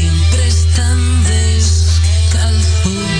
siempre están descalzos.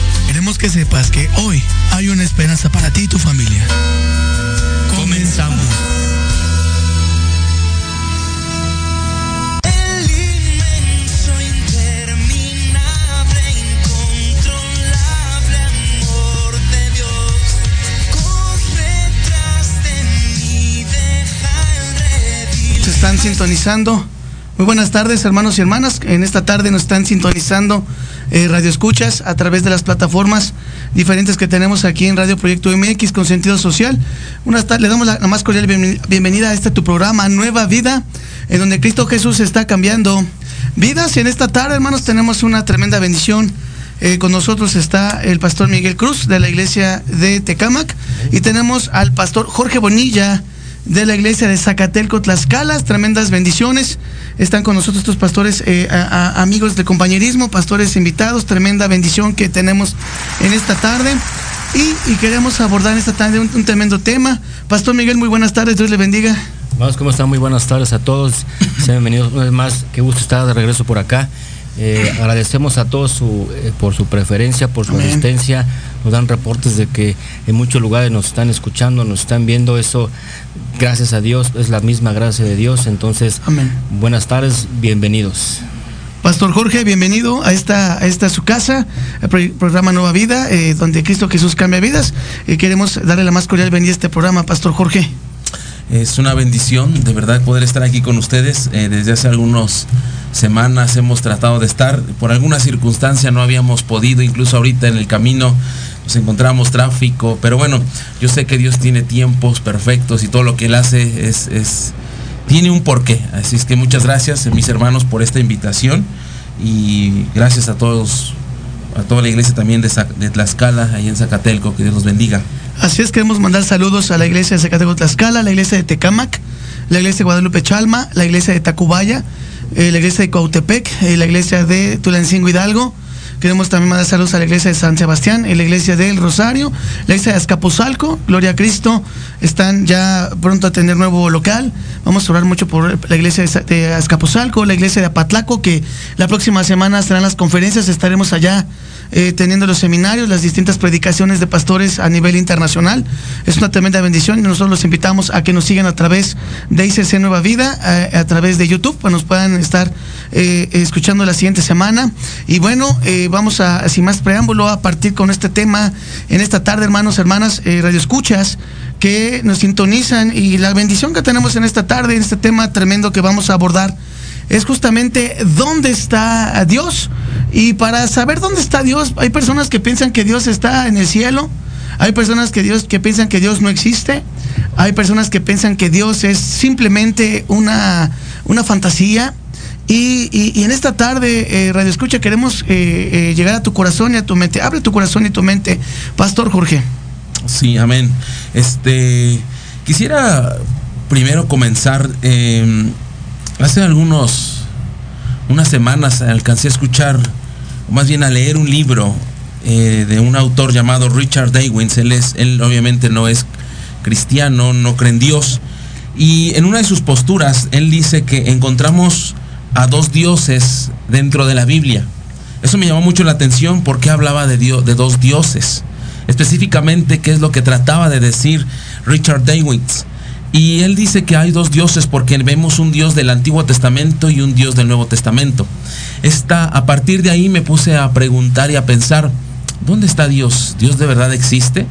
Queremos que sepas que hoy hay una esperanza para ti y tu familia. Comenzamos. El inmenso, interminable, incontrolable amor de Dios corre tras de mí, deja el redil. Se están sintonizando. Muy buenas tardes, hermanos y hermanas. En esta tarde nos están sintonizando eh, Radio Escuchas a través de las plataformas diferentes que tenemos aquí en Radio Proyecto MX con sentido social. Tardes, le damos la, más cordial bienven- bienvenida a este tu programa Nueva Vida, en donde Cristo Jesús está cambiando vidas. Y en esta tarde, hermanos, tenemos una tremenda bendición. Eh, con nosotros está el pastor Miguel Cruz de la iglesia de Tecámac y tenemos al pastor Jorge Bonilla de la iglesia de Zacatelco, Tlaxcala. Tremendas bendiciones. Están con nosotros estos pastores, eh, a- a- amigos de compañerismo, pastores invitados. Tremenda bendición que tenemos en esta tarde. Y, y queremos abordar en esta tarde un, un tremendo tema. Pastor Miguel, muy buenas tardes. Dios le bendiga. Hermanos, ¿cómo están? Muy buenas tardes a todos. Sean bienvenidos una vez más. Qué gusto estar de regreso por acá. Eh, agradecemos a todos su, eh, por su preferencia, por su Amén. asistencia. Nos dan reportes de que en muchos lugares nos están escuchando, nos están viendo. Eso, gracias a Dios, es la misma gracia de Dios. Entonces, Amén. buenas tardes, bienvenidos. Pastor Jorge, bienvenido a esta, a esta su casa, el pro- programa Nueva Vida, eh, donde Cristo Jesús cambia vidas. Eh, queremos darle la más cordial bienvenida a este programa, Pastor Jorge. Es una bendición de verdad poder estar aquí con ustedes. Eh, desde hace algunas semanas hemos tratado de estar. Por alguna circunstancia no habíamos podido, incluso ahorita en el camino nos encontramos tráfico. Pero bueno, yo sé que Dios tiene tiempos perfectos y todo lo que Él hace es, es tiene un porqué. Así es que muchas gracias, eh, mis hermanos, por esta invitación. Y gracias a todos, a toda la iglesia también de, de Tlaxcala, ahí en Zacatelco. Que Dios los bendiga. Así es, queremos mandar saludos a la iglesia de Zacatecas Tlaxcala, la iglesia de Tecámac, la iglesia de Guadalupe Chalma, la iglesia de Tacubaya, eh, la iglesia de Cuautepec, eh, la iglesia de Tulancingo Hidalgo. Queremos también mandar saludos a la iglesia de San Sebastián, eh, la iglesia del Rosario, la iglesia de Azcapotzalco, Gloria a Cristo. Están ya pronto a tener nuevo local. Vamos a orar mucho por la iglesia de Azcapotzalco, la iglesia de Apatlaco, que la próxima semana serán las conferencias. Estaremos allá eh, teniendo los seminarios, las distintas predicaciones de pastores a nivel internacional. Es una tremenda bendición y nosotros los invitamos a que nos sigan a través de ICC Nueva Vida, a, a través de YouTube, para nos puedan estar eh, escuchando la siguiente semana. Y bueno, eh, vamos a, sin más preámbulo, a partir con este tema en esta tarde, hermanos, hermanas, eh, Radio Escuchas que nos sintonizan y la bendición que tenemos en esta tarde, en este tema tremendo que vamos a abordar es justamente dónde está Dios. Y para saber dónde está Dios, hay personas que piensan que Dios está en el cielo, hay personas que, Dios, que piensan que Dios no existe, hay personas que piensan que Dios es simplemente una, una fantasía. Y, y- en esta tarde, eh, Radio Escucha, queremos eh, eh, llegar a tu corazón y a tu mente. Abre tu corazón y tu mente, Pastor Jorge. Sí, amén. Este, quisiera primero comenzar. Hace algunos, unas semanas alcancé a escuchar, o más bien a leer un libro eh, de un autor llamado Richard Daywins. Él es, él obviamente no es cristiano, no cree en Dios. Y en una de sus posturas, él dice que encontramos a dos dioses dentro de la Biblia. Eso me llamó mucho la atención porque hablaba de, Dio- de dos dioses. Específicamente, qué es lo que trataba de decir Richard Daywitz. Y él dice que hay dos dioses porque vemos un dios del Antiguo Testamento y un dios del Nuevo Testamento. Esta, a partir de ahí me puse a preguntar y a pensar, ¿dónde está Dios? ¿Dios de verdad existe?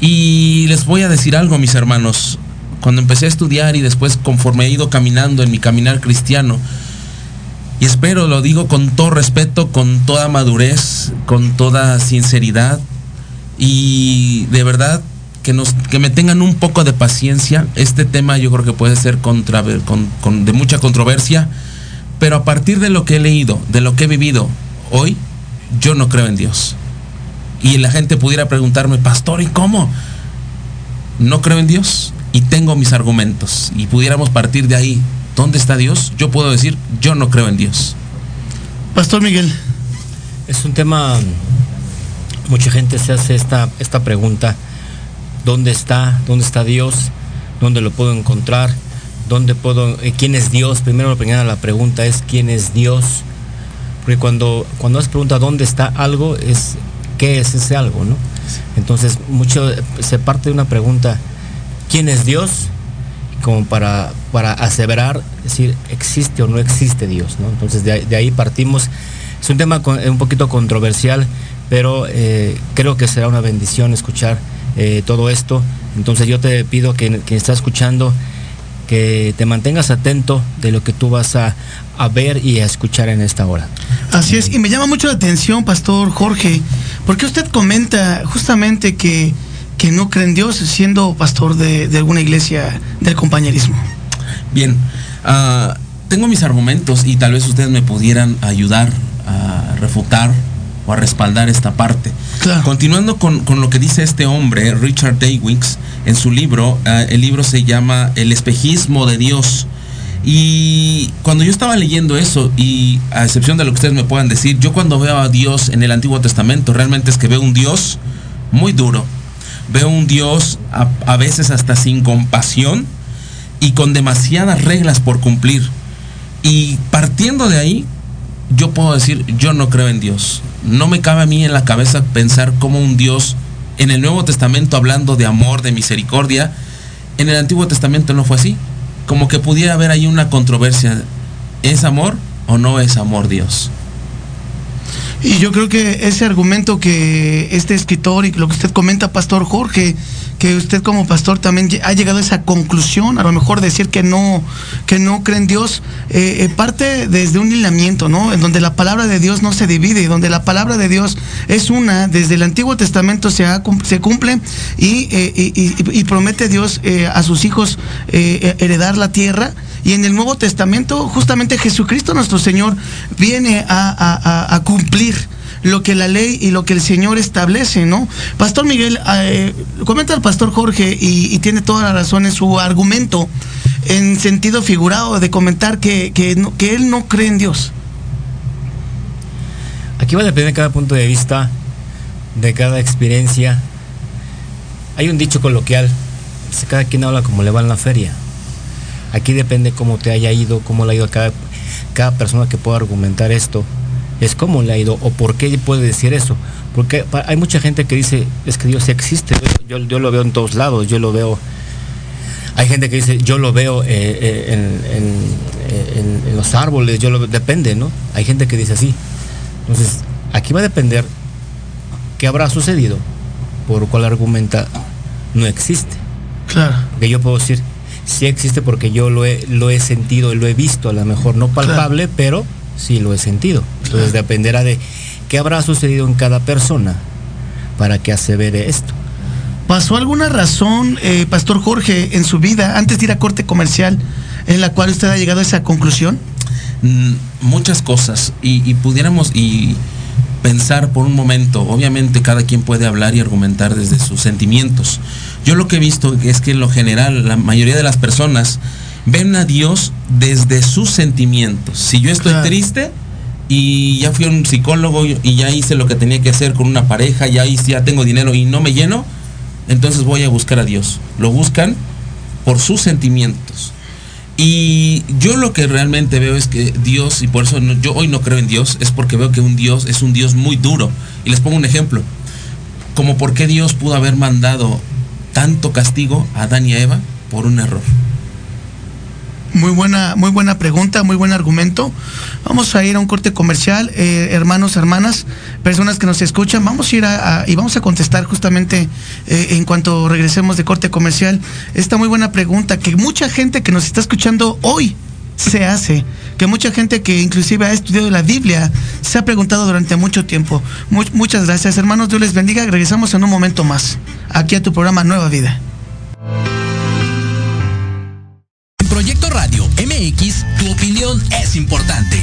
Y les voy a decir algo, mis hermanos. Cuando empecé a estudiar y después conforme he ido caminando en mi caminar cristiano, y espero, lo digo con todo respeto, con toda madurez, con toda sinceridad, y de verdad que, nos, que me tengan un poco de paciencia. Este tema yo creo que puede ser contra, con, con- de mucha controversia, pero a partir de lo que he leído, de lo que he vivido hoy, yo no creo en Dios. Y la gente pudiera preguntarme, pastor, ¿y cómo? No creo en Dios y tengo mis argumentos. Y pudiéramos partir de ahí. ¿Dónde está Dios? Yo puedo decir, yo no creo en Dios. Pastor Miguel. Es un tema, mucha gente se hace esta, esta pregunta, ¿dónde está? ¿Dónde está Dios? ¿Dónde lo puedo encontrar? ¿Dónde puedo, eh, quién es Dios? Primero la pregunta es quién es Dios. Porque cuando, cuando has pregunta dónde está algo, es qué es ese algo, ¿no? Entonces, mucho se parte de una pregunta, ¿quién es Dios? Como para, para aseverar, decir, existe o no existe Dios, ¿no? Entonces, de, ahí- partimos. Es un tema un poquito controversial, pero eh, creo que será una bendición escuchar eh, todo esto. Entonces, yo te pido que quien está escuchando, que te mantengas atento de lo que tú vas a, a ver y a escuchar en esta hora. Así es, y me llama mucho la atención, Pastor Jorge, porque usted comenta justamente que, que no cree en Dios siendo pastor de, de alguna iglesia del compañerismo. Bien, ah, tengo mis argumentos y tal vez ustedes me pudieran ayudar a refutar o a respaldar esta parte. Claro. Continuando con, con lo que dice este hombre, Richard Daywicks, en su libro, ah, el libro se llama El espejismo de Dios. Y cuando yo estaba leyendo eso, y a excepción de lo que ustedes me puedan decir, yo cuando veo a Dios en el Antiguo Testamento, realmente es que veo un Dios muy duro. Veo un Dios a, a veces hasta sin compasión y con demasiadas reglas por cumplir. Y partiendo de ahí, yo puedo decir, yo no creo en Dios. No me cabe a mí en la cabeza pensar como un Dios en el Nuevo Testamento hablando de amor, de misericordia. En el Antiguo Testamento no fue así. Como que pudiera haber ahí una controversia. ¿Es amor o no es amor Dios? Y yo creo que ese argumento que este escritor y lo que usted comenta, Pastor Jorge, que usted como pastor también ha llegado a esa conclusión, a lo mejor decir que no, que no cree en Dios, eh, eh, parte desde un lineamiento, ¿no? En donde la palabra de Dios no se divide, y donde la palabra de Dios es una, desde el Antiguo Testamento se, se cumple y, eh, promete Dios a sus hijos heredar la tierra. Y en el Nuevo Testamento, justamente Jesucristo nuestro Señor viene a, cumplir lo que la ley y lo que el Señor establece, ¿no? Pastor Miguel, eh, comenta el pastor Jorge y, tiene toda la razón en su argumento, en sentido figurado, de comentar que, que, él no cree en Dios. Aquí va a depender de cada punto de vista, de cada experiencia. Hay un dicho coloquial, cada quien habla como le va en la feria. Aquí depende cómo te haya ido, cómo le ha ido a cada, cada persona que pueda argumentar esto. Es cómo le ha ido o por qué puede decir eso. Porque hay mucha gente que dice, es que Dios existe. Yo, yo lo veo en todos lados, yo lo veo. Hay gente que dice, yo lo veo eh, eh, en, en- en- en los árboles, yo lo depende, ¿no? Hay gente que dice así. Entonces, aquí va a depender qué habrá sucedido, por cuál argumenta no existe. Claro. Que yo puedo decir, sí existe porque yo lo he, lo he sentido y lo he visto, a lo mejor no palpable, pero sí lo he sentido. Entonces dependerá de qué habrá sucedido en cada persona para que asevere esto. ¿Pasó alguna razón, eh, Pastor Jorge, en su vida, antes de ir a corte comercial, en la cual usted ha llegado a esa conclusión? Mm, muchas cosas y, y pudiéramos y pensar por un momento, obviamente cada quien puede hablar y argumentar desde sus sentimientos. Yo lo que he visto es que en lo general la mayoría de las personas ven a Dios desde sus sentimientos. Si yo estoy Claro. triste y ya fui a un psicólogo y y ya hice lo que tenía que hacer con una pareja, ya hice, ya tengo dinero y no me lleno, entonces voy a buscar a Dios. Lo buscan por sus sentimientos. Y yo lo que realmente veo es que Dios, y por eso no- yo hoy no creo en Dios, es porque veo que un Dios es un Dios muy duro. Y les pongo un ejemplo. Como por qué Dios pudo haber mandado tanto castigo a Adán y a Eva por un error. Muy buena, muy buena pregunta, muy buen argumento. Vamos a ir a un corte comercial, eh, hermanos, hermanas, personas que nos escuchan. Vamos a ir a, y vamos a contestar justamente eh, en cuanto regresemos de corte comercial esta muy buena pregunta que mucha gente que nos está escuchando hoy se hace, que mucha gente que inclusive ha estudiado la Biblia se ha preguntado durante mucho tiempo. Mu- muchas gracias, hermanos. Dios les bendiga. Regresamos en un momento más aquí a tu programa Nueva Vida. Proyecto Radio MX, tu opinión es importante.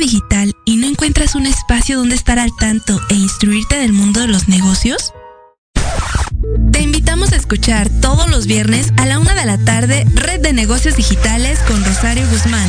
Digital y no encuentras un espacio donde estar al tanto e instruirte del mundo de los negocios? Te invitamos a escuchar todos los viernes a la una de la tarde Red de Negocios Digitales con Rosario Guzmán.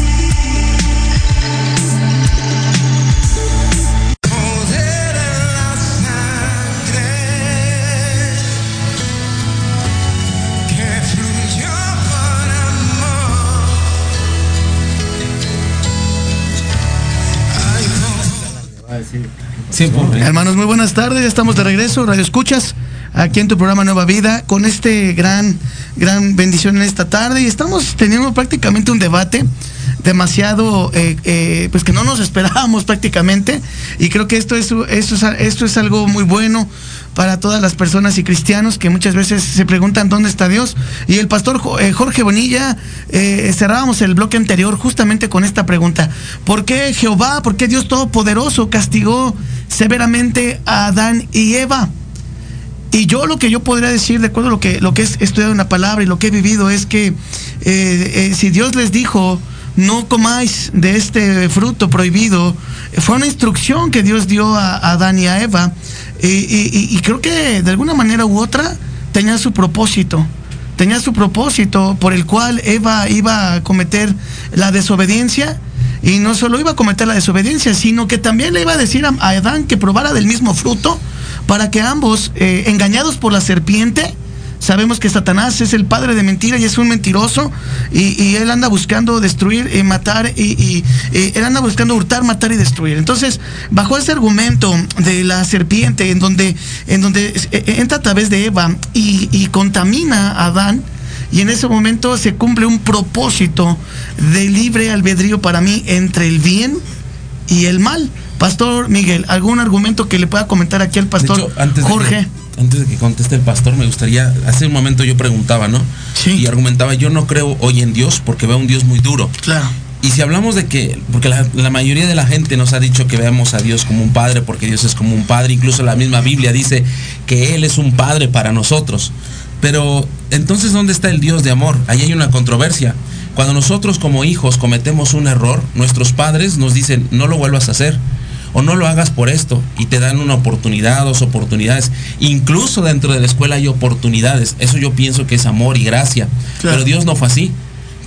Sí, por- Hermanos, muy buenas tardes. Ya estamos de regreso, Radio Escuchas, aquí en tu programa Nueva Vida, con este gran, gran bendición en esta tarde. Y estamos teniendo prácticamente un debate demasiado, eh, eh, pues que no nos esperábamos prácticamente. Y creo que esto es, esto es, esto es algo muy bueno para todas las personas y cristianos que muchas veces se preguntan dónde está Dios. Y el pastor eh, Jorge Bonilla, eh, cerrábamos el bloque anterior justamente con esta pregunta. ¿Por qué Jehová, por qué Dios Todopoderoso castigó severamente a Adán y Eva? Y yo lo que yo podría decir, de acuerdo a lo que, lo que he estudiado en la palabra y lo que he vivido, es que eh, si Dios les dijo, no comáis de este fruto prohibido, fue una instrucción que Dios dio a, Adán y a Eva. Y, creo que de alguna manera u otra tenía su propósito. Tenía su propósito por el cual Eva iba a cometer la desobediencia. Y no solo iba a cometer la desobediencia, sino que también le iba a decir a, a Adán que probara del mismo fruto para que ambos, eh, engañados por la serpiente, sabemos que Satanás es el padre de mentira y es un mentiroso, y, y él anda buscando destruir, y matar, y, y- y él anda buscando hurtar, matar y destruir. Entonces, bajo ese argumento de la serpiente, en donde, en donde eh, eh, entra a través de Eva y, y contamina a Adán, y en ese momento se cumple un propósito de libre albedrío para mí entre el bien y el mal. Pastor Miguel, ¿algún argumento que le pueda comentar aquí al pastor De hecho, antes de Jorge? que- antes de que conteste el pastor, me gustaría, hace un momento yo preguntaba, ¿no? Sí. Y argumentaba, yo no creo hoy en Dios porque veo un Dios muy duro. Claro. Y si hablamos de que, porque la, la mayoría de la gente nos ha dicho que veamos a Dios como un padre, porque Dios es como un padre, incluso la misma Biblia dice que Él es un padre para nosotros. Pero entonces, ¿dónde está el Dios de amor? Ahí hay una controversia. Cuando nosotros como hijos cometemos un error, nuestros padres nos dicen, no lo vuelvas a hacer. O no lo hagas por esto y te dan una oportunidad, dos oportunidades. Incluso dentro de la escuela hay oportunidades. Eso yo pienso que es amor y gracia. Claro. Pero Dios no fue así.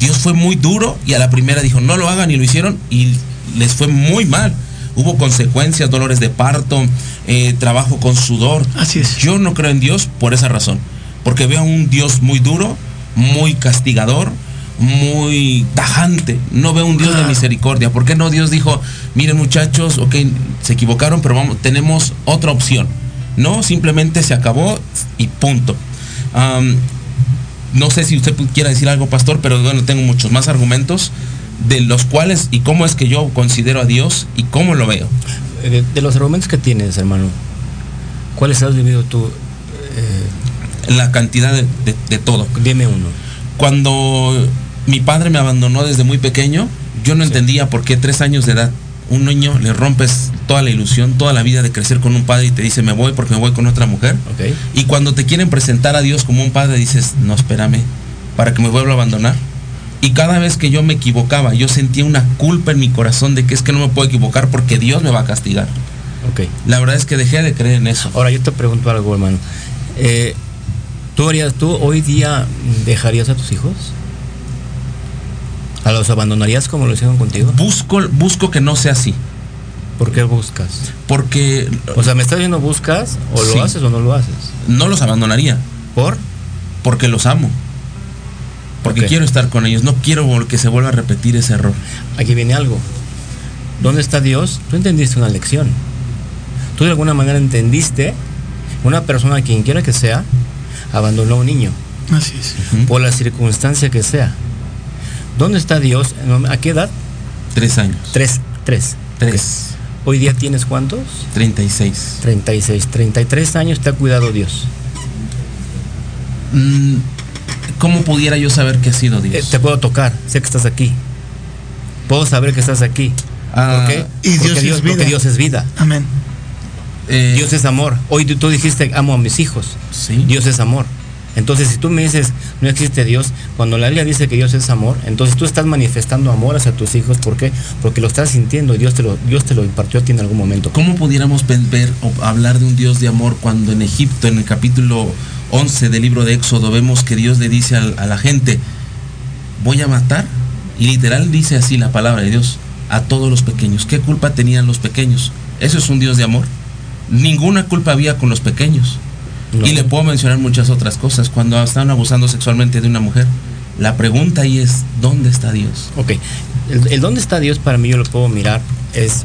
Dios fue muy duro y a la primera dijo, no lo hagan y lo hicieron y les fue muy mal. Hubo consecuencias, dolores de parto, eh, trabajo con sudor. Así es. Yo no creo en Dios por esa razón. Porque veo a un Dios muy duro, muy castigador, muy tajante. No veo un Dios de misericordia. ¿Por qué no Dios dijo, miren muchachos, ok, se equivocaron, pero vamos, tenemos otra opción? No, simplemente se acabó y punto. No sé si usted quiera decir algo, pastor, pero bueno, tengo muchos más argumentos de los cuales y cómo es que yo considero a Dios y cómo lo veo. Eh, De, de los argumentos que tienes, hermano, ¿cuáles has vivido tú? Eh, La cantidad de, de- de todo. dime uno. Cuando mi padre me abandonó desde muy pequeño, yo no entendía por qué tres años de edad un niño le rompes toda la ilusión, toda la vida de crecer con un padre y te dice me voy porque me voy con otra mujer. Y cuando te quieren presentar a Dios como un padre dices, no, espérame, para que me vuelva a abandonar. Y cada vez que yo me equivocaba, yo sentía una culpa en mi corazón de que es que no me puedo equivocar porque Dios me va a castigar. La verdad es que dejé de creer en eso. Ahora yo te pregunto algo, hermano. Eh, ¿Tú harías, tú hoy día dejarías a tus hijos? ¿A los abandonarías como lo hicieron contigo? Busco, busco que no sea así. ¿Por qué buscas? Porque O sea, ¿me estás diciendo buscas o lo Sí. haces o no lo haces? no los abandonaría. ¿Por? Porque los amo. Porque quiero estar con ellos. No quiero que se vuelva a repetir ese error. Aquí viene algo. ¿Dónde está Dios? Tú entendiste una lección. Tú de alguna manera entendiste una persona, quien quiera que sea, abandonó a un niño, Así es. Por la circunstancia que sea. ¿Dónde está Dios? ¿A qué edad? Tres años. Tres. Tres. Tres. ¿Hoy día tienes cuántos? 36. 36. 33 años te ha cuidado Dios. Mm, ¿Cómo pudiera yo saber que ha sido Eh, Dios? te puedo tocar, sé que estás aquí. Puedo saber que estás aquí. Ah, ¿Por qué? y Dios porque, es Dios, porque vida. Dios es vida. Amén. eh, Dios es amor. Hoy tú- tú dijiste, amo a mis hijos. Sí. Dios es amor. Entonces, si tú me dices, no existe Dios, cuando la Biblia dice que Dios es amor, entonces tú estás manifestando amor hacia tus hijos. ¿Por qué? Porque lo estás sintiendo y Dios te lo, Dios te lo impartió a ti en algún momento. ¿Cómo pudiéramos ver o hablar de un Dios de amor cuando en Egipto, en el capítulo 11 del libro de Éxodo, vemos que Dios le dice al- a la gente, voy a matar? Y literal dice así la palabra de Dios, a todos los pequeños. ¿Qué culpa tenían los pequeños? ¿Eso es un Dios de amor? Ninguna culpa había con los pequeños. No. Y le puedo mencionar muchas otras cosas. Cuando estaban abusando sexualmente de una mujer, la pregunta ahí es, ¿dónde está Dios? Ok. El, el dónde está Dios para mí yo lo puedo mirar es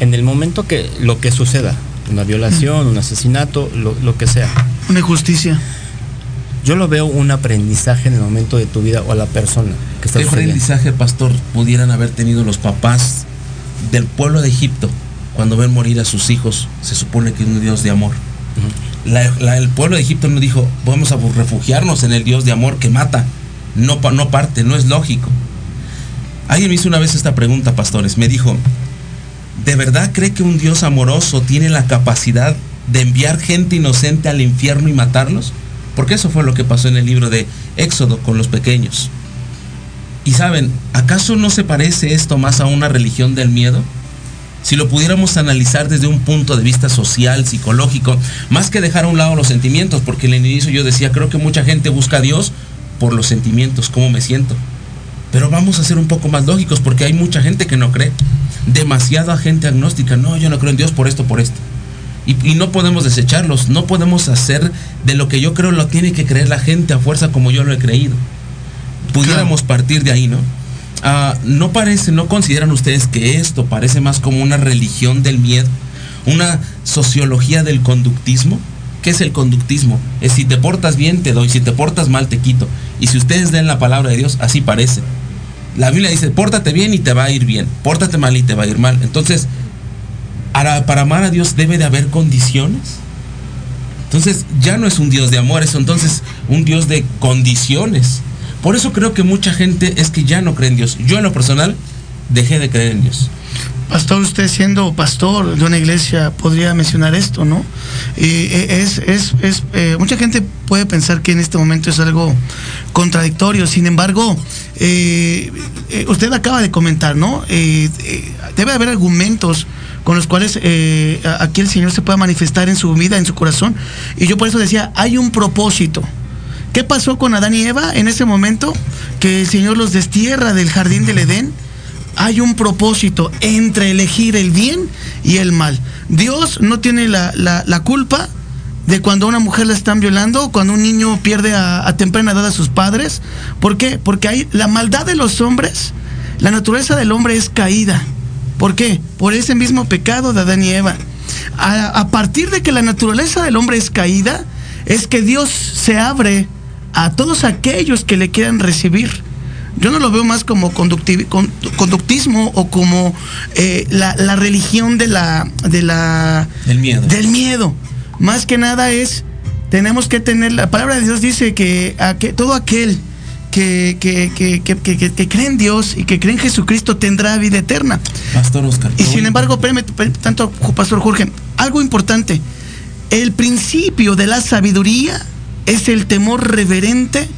en el momento que lo que suceda, una violación, un asesinato, lo, lo que sea. Una injusticia. Yo lo veo un aprendizaje en el momento de tu vida o a la persona que está ¿Qué sucediendo. aprendizaje, pastor, pudieran haber tenido los papás del pueblo de Egipto cuando ven morir a sus hijos? Se supone que es un Dios de amor. El pueblo de Egipto no dijo, vamos a refugiarnos en el Dios de amor que mata. No, no parte, no es lógico. Alguien me hizo una vez esta pregunta, pastores. Me dijo, ¿de verdad cree que un Dios amoroso tiene la capacidad de enviar gente inocente al infierno y matarlos? Porque eso fue lo que pasó en el libro de Éxodo con los pequeños. Y saben, ¿acaso no se parece esto más a una religión del miedo? Si lo pudiéramos analizar desde un punto de vista social, psicológico, más que dejar a un lado los sentimientos, porque en el inicio yo decía, creo que mucha gente busca a Dios por los sentimientos, cómo me siento. Pero vamos a ser un poco más lógicos, porque hay mucha gente que no cree. Demasiada gente agnóstica, no, yo no creo en Dios por esto, por esto. Y, y no podemos desecharlos, no podemos hacer de lo que yo creo lo tiene que creer la gente a fuerza como yo lo he creído pudiéramos partir de ahí, ¿no? Ah, ¿No parece, no consideran ustedes que esto parece más como una religión del miedo? ¿Una sociología del conductismo? ¿Qué es el conductismo? Es si te portas bien te doy, si te portas mal te quito. Y si ustedes den la palabra de Dios, así parece. La Biblia dice, pórtate bien y te va a ir bien, pórtate mal y te va a ir mal. Entonces, para, para amar a Dios debe de haber condiciones. Entonces ya no es un Dios de amor, es entonces un Dios de condiciones. Por eso creo que mucha gente es que ya no cree en Dios. Yo en lo personal dejé de creer en Dios. Pastor, usted siendo pastor de una iglesia podría mencionar esto, ¿no? Eh, es, es, es eh, mucha gente puede pensar que en este momento es algo contradictorio. Sin embargo, eh, usted acaba de comentar, ¿no? Debe haber argumentos con los cuales aquí el Señor se pueda manifestar en su vida, en su corazón. Y yo por eso decía, hay un propósito. ¿Qué pasó con Adán y Eva en ese momento? Que el Señor los destierra del jardín del Edén hay un propósito entre elegir el bien y el mal. Dios no tiene la, la- culpa de cuando una mujer la están violando, cuando un niño pierde a, temprana edad a sus padres. ¿Por qué? Porque hay la maldad de los hombres, la naturaleza del hombre es caída. ¿Por qué? Por ese mismo pecado de Adán y Eva. A partir de que la naturaleza del hombre es caída, es que Dios se abre a todos aquellos que le quieran recibir. Yo no lo veo más como conducti- con- conductismo o como eh, la, la religión de la, de la miedo. del miedo. Más que nada es, tenemos que tener, la palabra de Dios dice que, a que todo aquel que, que, que, que, que- que- que cree en Dios y que cree en Jesucristo tendrá vida eterna. Pastor Oscar. Y sin embargo, espérame, espérame, tanto, Pastor Jorge, algo importante. El principio de la sabiduría es el temor reverente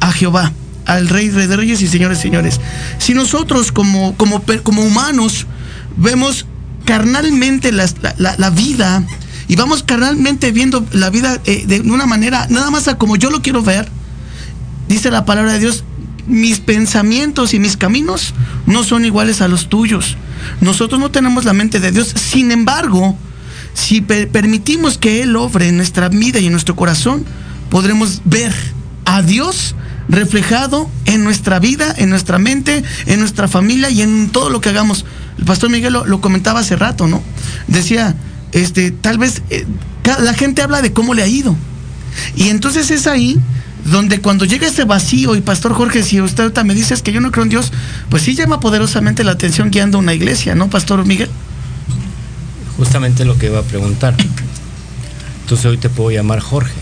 a Jehová, al Rey, de Reyes y Señores, Señores. Si nosotros como, como, como humanos vemos carnalmente la, la- vida y vamos carnalmente viendo la vida eh, de una manera, nada más a como yo lo quiero ver, dice la palabra de Dios, mis pensamientos y mis caminos no son iguales a los tuyos. Nosotros no tenemos la mente de Dios. Sin embargo, si per- permitimos que Él obre en nuestra vida y en nuestro corazón, podremos ver a Dios reflejado en nuestra vida, en nuestra mente, en nuestra familia y en todo lo que hagamos. El pastor Miguel lo, comentaba hace rato, ¿no? Decía, este, tal vez eh, la gente habla de cómo le ha ido. Y entonces es ahí donde cuando llega ese vacío, y Pastor Jorge, si usted me dice "Es que yo no creo en Dios, pues sí llama poderosamente la atención guiando una iglesia, ¿no, Pastor Miguel? Justamente lo que iba a preguntar. Entonces hoy te puedo llamar Jorge.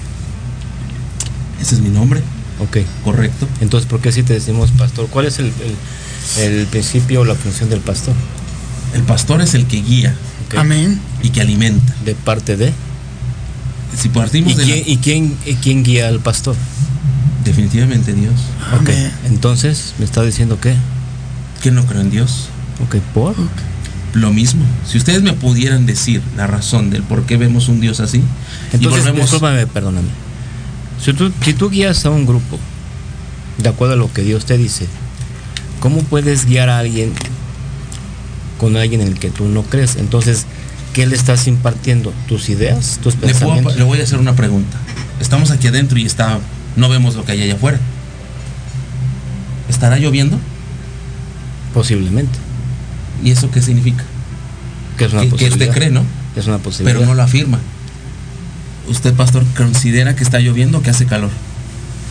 Ese es mi nombre, Ok. correcto. Entonces, ¿por qué si te decimos pastor? ¿Cuál es el, el- el principio o la función del pastor? El pastor es el que guía. Amén. y que alimenta. De parte de. Si ¿Y partimos de quién, la- y quién, y quién guía al pastor? definitivamente Dios, Ok. Amén. Entonces, ¿me está diciendo qué? que no creo en Dios. Ok, ¿por? Lo mismo. Si ustedes me pudieran decir la razón del por qué vemos un Dios así, y Entonces, volvemos discúlpame, perdóname. Si tú, si tú guías a un grupo, de acuerdo a lo que Dios te dice, ¿cómo puedes guiar a alguien con alguien en el que tú no crees? Entonces, ¿qué le estás impartiendo? ¿Tus ideas? ¿Tus le, puedo- pensamientos? le voy a hacer una pregunta. Estamos aquí adentro y está, no vemos lo que hay allá afuera. ¿Estará lloviendo? Posiblemente. ¿Y eso qué significa? Que es una Que, que posibilidad. usted cree, ¿no? Es una posibilidad. Pero no lo afirma. ¿Usted, pastor, considera que está lloviendo o que hace calor?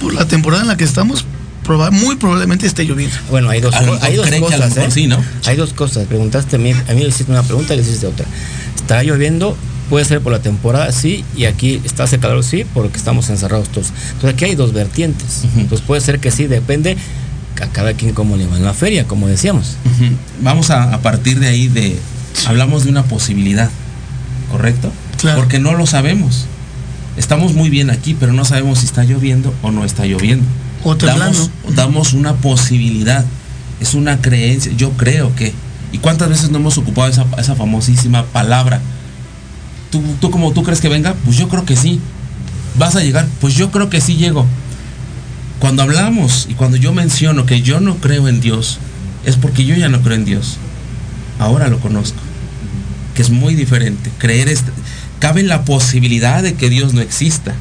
Por la temporada en la que estamos, proba- muy probablemente esté lloviendo. Bueno, hay dos, hay dos cosas, ¿eh? sí, ¿no? Hay dos cosas. Preguntaste a mí, a mí le hiciste una pregunta y le hiciste otra. ¿Está lloviendo? Puede ser por la temporada, sí, y aquí está hace calor, sí, porque estamos encerrados todos. Entonces aquí hay dos vertientes. Entonces puede ser que sí, depende a cada quien cómo le va en la feria, como decíamos. Vamos a, a partir de ahí de hablamos de una posibilidad, ¿correcto? Claro. Porque no lo sabemos. Estamos muy bien aquí, pero no sabemos si está lloviendo o no está lloviendo. O. Damos, damos una posibilidad, es una creencia. Yo creo que. ¿Y cuántas veces no hemos ocupado esa, esa famosísima palabra? ¿Tú, ¿Tú como tú crees que venga? Pues yo creo que sí. ¿Vas a llegar? Pues yo creo que sí llego. Cuando hablamos y cuando yo menciono que yo no creo en Dios, es porque yo ya no creo en Dios. Ahora lo conozco. Que es muy diferente. Creer es. Cabe la posibilidad de que Dios no exista.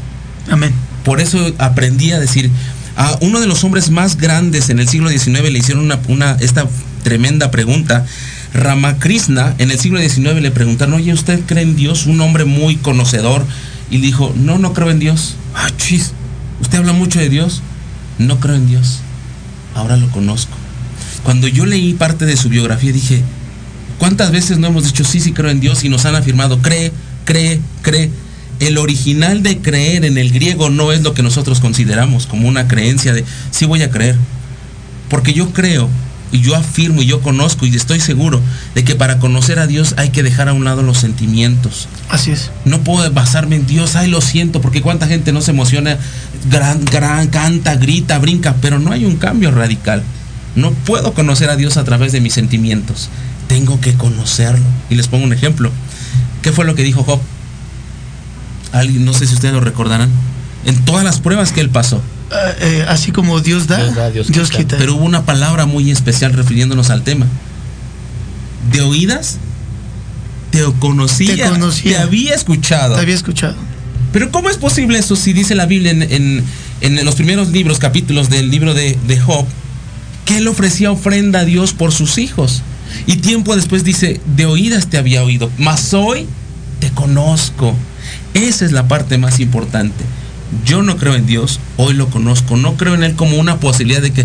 Amén. Por eso aprendí a decir, a uno de los hombres más grandes en el siglo XIX le hicieron una, una- esta tremenda pregunta. Ramakrishna en el siglo XIX le preguntaron, oye, ¿usted cree en Dios? Un hombre muy conocedor. Y dijo, no, no creo en Dios. Ah, chis, ¿usted habla mucho de Dios? No creo en Dios. Ahora lo conozco. Cuando yo leí parte de su biografía dije, ¿cuántas veces no hemos dicho sí, sí creo en Dios y nos han afirmado, cree, cree, cree? El original de creer en el griego no es lo que nosotros consideramos como una creencia de sí voy a creer. Porque yo creo y yo afirmo y yo conozco y estoy seguro de que para conocer a Dios hay que dejar a un lado los sentimientos. Así es. No puedo basarme en Dios, ay lo siento, porque cuánta gente no se emociona, gran, gran, canta, grita, brinca, pero no hay un cambio radical. No puedo conocer a Dios a través de mis sentimientos. Tengo que conocerlo. Y les pongo un ejemplo. ¿Qué fue lo que dijo Job? Alguien, no sé si ustedes lo recordarán. En todas las pruebas que él pasó. Eh, eh, así como Dios da, Dios da, Dios, Dios quita. quita. Pero hubo una palabra muy especial refiriéndonos al tema. De oídas te conocía, Te conocía. te había escuchado. Te había escuchado. Pero ¿cómo es posible eso si dice la Biblia en, en- en los primeros libros, capítulos del libro de, de Job, que él ofrecía ofrenda a Dios por sus hijos? Y tiempo después dice, de oídas te había oído, mas hoy te conozco. Esa es la parte más importante. yo no creo en Dios, hoy lo conozco, no creo en Él como una posibilidad de que,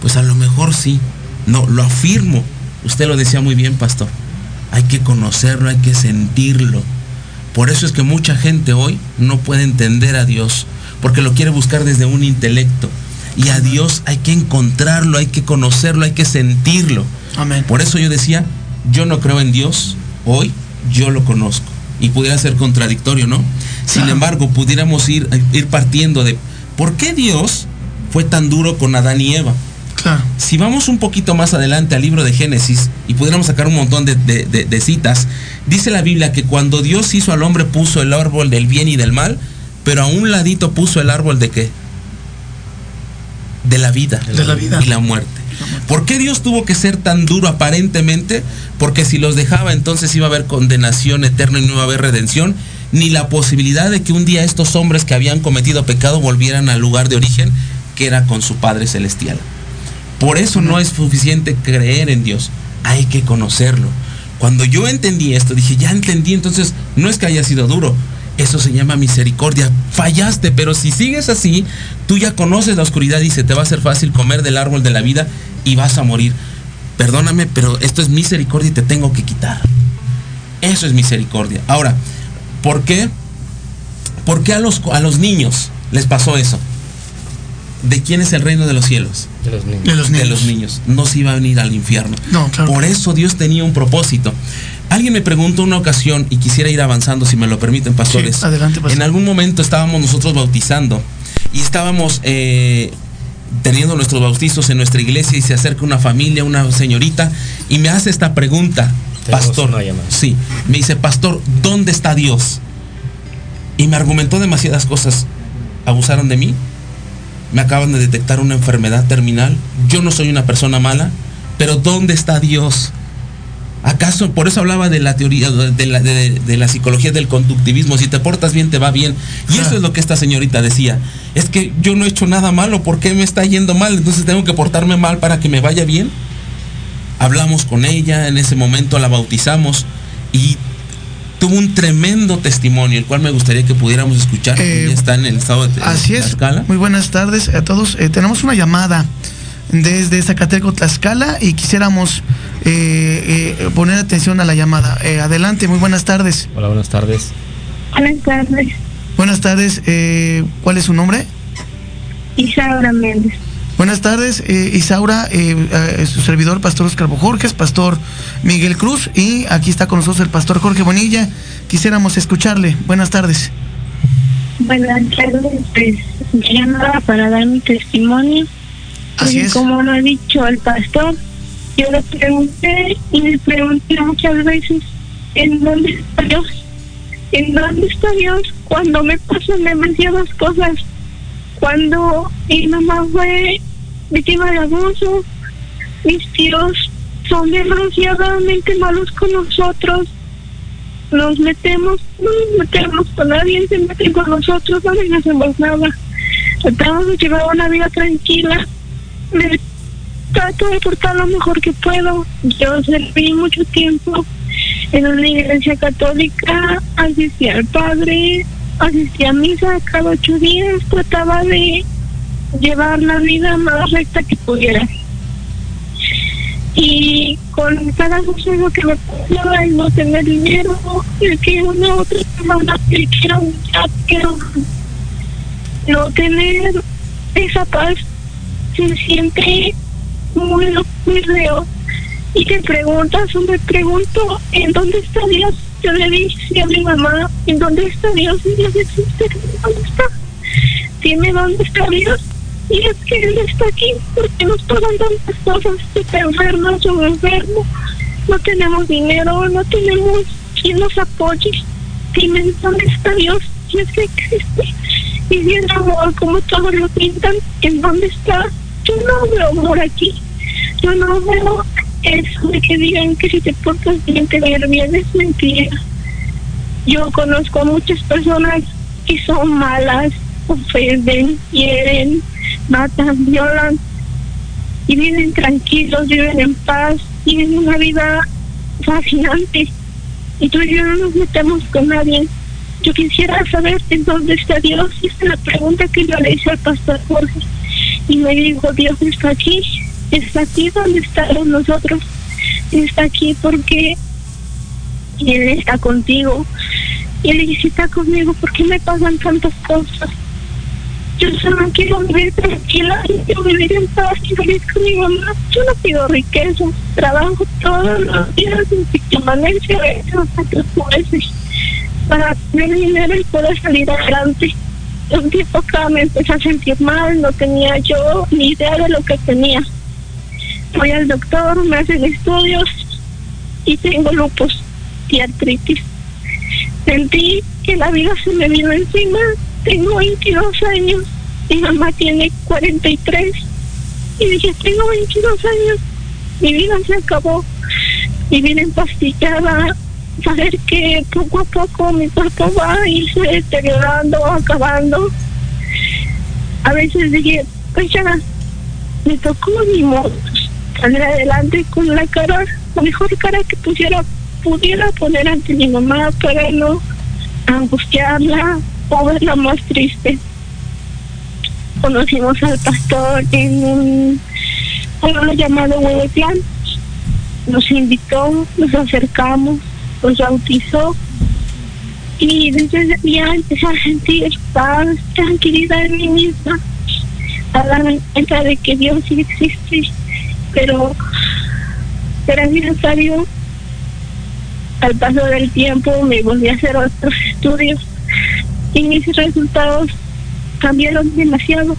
pues a lo mejor sí, no, lo afirmo. Usted lo decía muy bien, pastor. Hay que conocerlo, hay que sentirlo. Por eso es que mucha gente hoy no puede entender a Dios, porque lo quiere buscar desde un intelecto. Y a Dios hay que encontrarlo, hay que conocerlo, hay que sentirlo. Amén. Por eso yo decía, yo no creo en Dios, hoy yo lo conozco. Y pudiera ser contradictorio, ¿no? Sin Claro. embargo, pudiéramos ir, ir partiendo de por qué Dios fue tan duro con Adán y Eva. Claro. Si vamos un poquito más adelante al libro de Génesis y pudiéramos sacar un montón de, de- de- de citas, dice la Biblia que cuando Dios hizo al hombre puso el árbol del bien y del mal, pero a un ladito puso el árbol de qué? De la vida. De la vida. Y la muerte. ¿Por qué Dios tuvo que ser tan duro aparentemente? Porque si los dejaba entonces iba a haber condenación eterna y no iba a haber redención, ni la posibilidad de que un día estos hombres que habían cometido pecado volvieran al lugar de origen, que era con su Padre Celestial. Por eso no es suficiente creer en Dios, hay que conocerlo. Cuando yo entendí esto, dije, ya entendí, entonces no es que haya sido duro, eso se llama misericordia. Fallaste, pero si sigues así, tú ya conoces la oscuridad y se te va a hacer fácil comer del árbol de la vida y vas a morir. Perdóname, pero esto es misericordia y te tengo que quitar. Eso es misericordia. Ahora, ¿por qué? ¿Por qué a los, a los niños les pasó eso? ¿De quién es el reino de los cielos? De los niños. De los de niños. los niños. No se iban a ir al infierno. No, claro Por eso Dios tenía un propósito. Alguien me preguntó una ocasión y quisiera ir avanzando, si me lo permiten, pastores. Sí, adelante, pastor. En algún momento estábamos nosotros bautizando y estábamos eh, teniendo nuestros bautizos en nuestra iglesia y se acerca una familia, una señorita, y me hace esta pregunta, Tenemos pastor. Sí, me dice, pastor, ¿dónde está Dios? Y me argumentó demasiadas cosas. ¿Abusaron de mí? me acaban de detectar una enfermedad terminal, yo no soy una persona mala, pero ¿dónde está Dios? ¿Acaso, por eso hablaba de la teoría, de la, de- de la psicología del conductivismo, si te portas bien, te va bien? Y eso es lo que esta señorita decía, es que yo no he hecho nada malo, ¿por qué me está yendo mal? Entonces tengo que portarme mal para que me vaya bien. Hablamos con ella, en ese momento la bautizamos y tuvo un tremendo testimonio, el cual me gustaría que pudiéramos escuchar. Eh, está en el estado de Así es. Tlaxcala. Muy buenas tardes a todos. Eh, tenemos una llamada desde Zacateco, Tlaxcala, y quisiéramos eh, eh, poner atención a la llamada. Eh, adelante, muy buenas tardes. Hola, buenas tardes. Buenas tardes, Buenas tardes, eh, ¿cuál es su nombre? Isaura Méndez. Buenas tardes, eh, Isaura, eh, eh, su servidor, Pastor Oscar Bojorges, Pastor Miguel Cruz, y aquí está con nosotros el Pastor Jorge Bonilla. Quisiéramos escucharle. Buenas tardes. Buenas tardes, pues llamaba para dar mi testimonio. Así Y es. Como lo ha dicho el pastor, yo le pregunté y le pregunté muchas veces, ¿en dónde está Dios? ¿En dónde está Dios cuando me pasan demasiadas cosas? Cuando mi mamá fue víctima de abuso, mis tíos son demasiadamente malos con nosotros. Nos metemos, no nos metemos con nadie, se meten con nosotros, no les hacemos nada. Tratamos de llevar una vida tranquila. Trato de portar lo mejor que puedo. Yo serví mucho tiempo en una iglesia católica, asistí al padre, asistí a misa cada ocho días, trataba de llevar la vida más recta que pudiera. Y con cada consejo que me pasaba, el no tener dinero, el que una otra semana que quiero un quiero no tener esa paz, se siente muy, muy feo. Y te preguntas o me pregunto, ¿en dónde está Dios? Yo le dije a mi mamá, ¿en dónde está Dios? Y Dios existe, ¿dónde está? Dime dónde está Dios. Y es que Él está aquí porque nos pasan tantas cosas. Está enfermo, yo enfermo. No tenemos dinero, no tenemos quien nos apoye. Dime dónde está Dios. Y es que existe. Y si es amor como todos lo pintan, ¿en dónde está? Yo no veo amor aquí. Yo no veo eso de que digan que si te portas bien te va a ir bien. Es mentira. Yo conozco a muchas personas que son malas, ofenden, hieren, matan, violan y viven tranquilos, viven en paz, tienen una vida fascinante. Y tú y yo no nos metemos con nadie. yo quisiera saber en dónde está Dios. Esa es la pregunta que yo le hice al pastor Jorge. Y me dijo, Dios está aquí, está aquí donde estamos nosotros, está aquí porque Él está contigo. Y le dije, está conmigo, ¿por qué me pasan tantas cosas? Yo solo quiero vivir tranquila, quiero vivir en paz y feliz con mi mamá. Yo no pido riqueza, trabajo todos los días en permanencia a veces hasta tres meses para tener dinero y poder salir adelante. Un tiempo acá me empecé a sentir mal, no tenía yo ni idea de lo que tenía. Voy al doctor, me hacen estudios y tengo lupus y artritis. Sentí que la vida se me vino encima. Tengo 22 años, mi mamá tiene 43. Y dije, tengo 22 años, mi vida se acabó. Mi vida empastillada, saber que poco a poco mi cuerpo va a irse deteriorando, acabando. A veces dije, pues ya, me tocó ni modo salir adelante con la cara, la mejor cara que pusiera, pudiera poner ante mi mamá para no angustiarla o verla más triste. Conocimos al pastor en un pueblo llamado Huehuetlán. Nos invitó, nos acercamos, nos bautizó y desde ese día empecé a sentir paz, tranquilidad en mí misma, a darme cuenta de que Dios sí existe, pero gracias a Dios, al paso del tiempo me volví a hacer otros estudios y mis resultados cambiaron demasiado.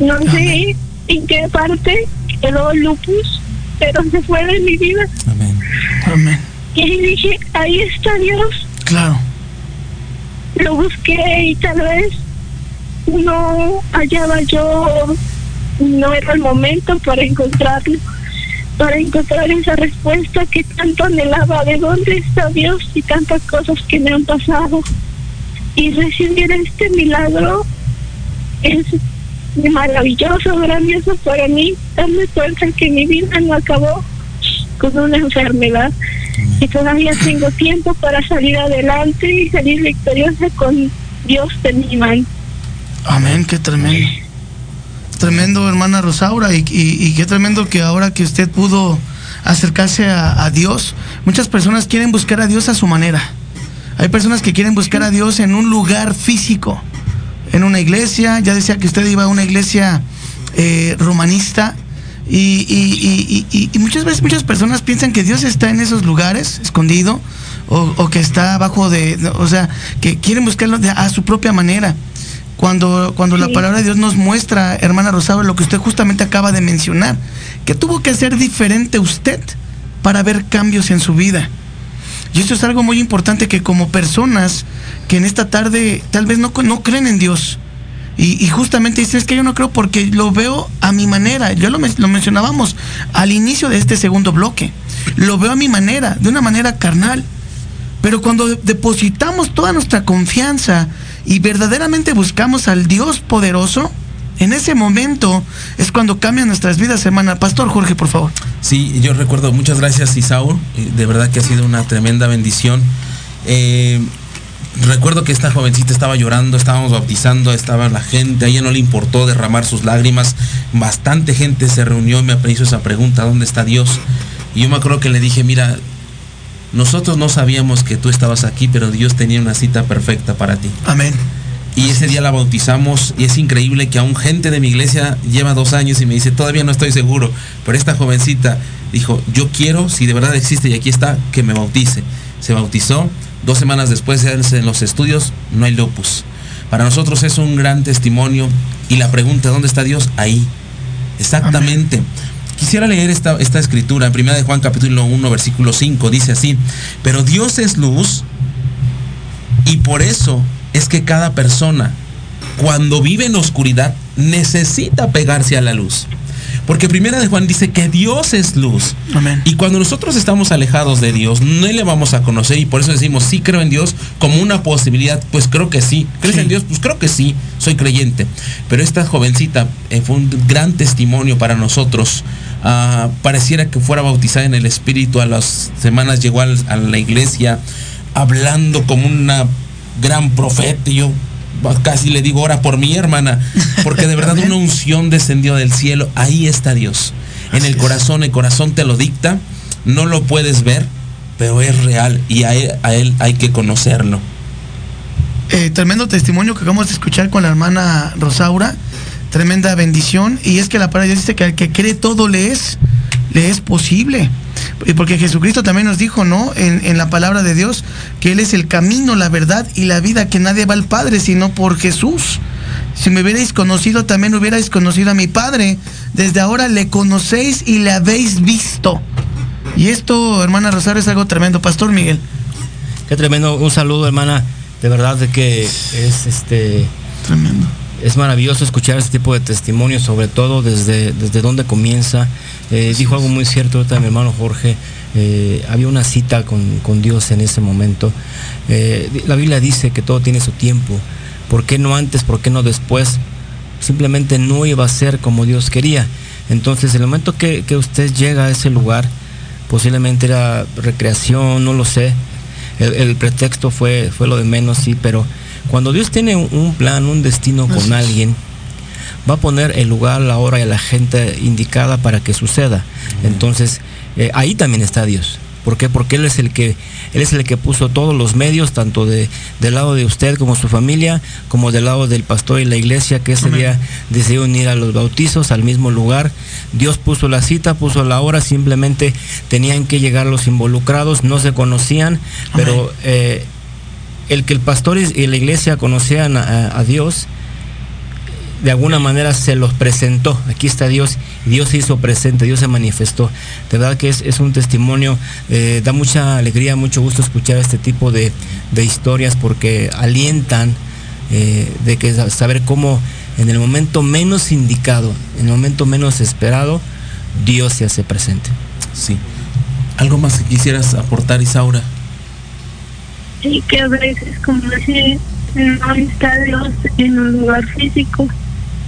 No sé en qué parte quedó el lupus, pero se fue de mi vida. Amén. Y ahí dije, ahí está Dios. Claro. Lo busqué y tal vez no hallaba yo, no era el momento para encontrarlo, para encontrar esa respuesta que tanto anhelaba, de dónde está Dios y tantas cosas que me han pasado. Y recibir este milagro es maravilloso, grandioso para mí, darme cuenta que mi vida no acabó con una enfermedad y todavía tengo tiempo para salir adelante y salir victoriosa con Dios de mi mano. Amén, qué tremendo. Tremendo, hermana Rosaura, y, qué tremendo que ahora que usted pudo acercarse a, a Dios, muchas personas quieren buscar a Dios a su manera. Hay personas que quieren buscar a Dios en un lugar físico, en una iglesia. Ya decía que usted iba a una iglesia eh, romanista. Y, y- y- y- y muchas veces muchas personas piensan que Dios está en esos lugares, escondido, o, o que está abajo de, o sea, que quieren buscarlo de- a su propia manera. Cuando, cuando la palabra de Dios nos muestra, hermana Rosario, lo que usted justamente acaba de mencionar, que tuvo que hacer diferente usted para ver cambios en su vida. Y esto es algo muy importante que como personas que en esta tarde tal vez no, no creen en Dios, y, justamente dicen, es que yo no creo porque lo veo a mi manera. Yo lo, lo mencionábamos al inicio de este segundo bloque. Lo veo a mi manera, de una manera carnal. Pero cuando de- depositamos toda nuestra confianza y verdaderamente buscamos al Dios poderoso, en ese momento es cuando cambian nuestras vidas, hermana. Pastor Jorge, por favor. Sí, yo recuerdo, muchas gracias Isaú, eh, de verdad que ha sido una tremenda bendición. Eh, recuerdo que esta jovencita estaba llorando, estábamos bautizando, estaba la gente, a ella no le importó derramar sus lágrimas, bastante gente se reunió y me hizo esa pregunta, ¿dónde está Dios? Y yo me acuerdo que le dije, mira, nosotros no sabíamos que tú estabas aquí, pero Dios tenía una cita perfecta para ti. Amén. Y ese día la bautizamos y es increíble que aún gente de mi iglesia lleva dos años y me dice, todavía no estoy seguro, pero esta jovencita dijo, yo quiero, si de verdad existe y aquí está, que me bautice. Se bautizó, dos semanas después de hacerse en los estudios, no hay lupus. Para nosotros es un gran testimonio y la pregunta, ¿dónde está Dios? Ahí. Exactamente. Quisiera leer esta, esta escritura en 1 de Juan capítulo 1 versículo 5, dice así, pero Dios es luz y por eso es que cada persona, cuando vive en oscuridad, necesita pegarse a la luz. Porque primera de Juan dice que Dios es luz. Amén. Y cuando nosotros estamos alejados de Dios, no le vamos a conocer y por eso decimos, sí creo en Dios como una posibilidad, pues creo que sí. ¿Crees Sí. en Dios? Pues creo que sí, soy creyente. Pero esta jovencita eh, fue un gran testimonio para nosotros. Ah, pareciera que fuera bautizada en el Espíritu, a las semanas llegó al- a la iglesia hablando como una gran profeta. Y yo casi le digo, ora por mi hermana, porque de verdad una unción descendió del cielo. Ahí está Dios. En Así el es. corazón, el corazón te lo dicta, no lo puedes ver, pero es real y a él, a él hay que conocerlo. Eh, tremendo testimonio que acabamos de escuchar con la hermana Rosaura. Tremenda bendición. Y es que la palabra de Dios dice que al que cree todo le es, le es posible. Y porque Jesucristo también nos dijo, ¿no? En, en la palabra de Dios, que Él es el camino, la verdad y la vida, que nadie va al Padre sino por Jesús. Si me hubierais conocido, también hubierais conocido a mi Padre. Desde ahora le conocéis y le habéis visto. Y esto, hermana Rosario, es algo tremendo. Pastor Miguel. Qué tremendo. Un saludo, hermana. De verdad de que es este Tremendo. es maravilloso escuchar este tipo de testimonios, sobre todo desde, desde dónde comienza. Eh, dijo algo muy cierto ahorita mi hermano Jorge. eh, había una cita con, con Dios en ese momento. Eh, la Biblia dice que todo tiene su tiempo. ¿Por qué no antes? ¿Por qué no después? Simplemente no iba a ser como Dios quería. Entonces, el momento que, que usted llega a ese lugar, posiblemente era recreación, no lo sé. El, el pretexto fue, fue lo de menos, sí, pero cuando Dios tiene un, plan, un destino con alguien, va a poner el lugar, la hora y la gente indicada para que suceda. Entonces, eh, ahí también está Dios. ¿Por qué? Porque Él es el que, Él es el que puso todos los medios, tanto de, del lado de usted como su familia, como del lado del pastor y la iglesia que ese Amén. día decidieron ir a los bautizos al mismo lugar. Dios puso la cita, puso la hora, simplemente tenían que llegar los involucrados, no se conocían, pero eh, el que el pastor y y la iglesia conocían a- a Dios, de alguna manera se los presentó. Aquí está Dios, y Dios se hizo presente, Dios se manifestó. De verdad que es, es un testimonio, eh, da mucha alegría, mucho gusto escuchar este tipo de, de historias porque alientan eh, de que sa- saber cómo en el momento menos indicado, en el momento menos esperado, Dios se hace presente. Sí. ¿Algo más que quisieras aportar, Isaura? Sí, que a veces, como si no está Dios en un lugar físico,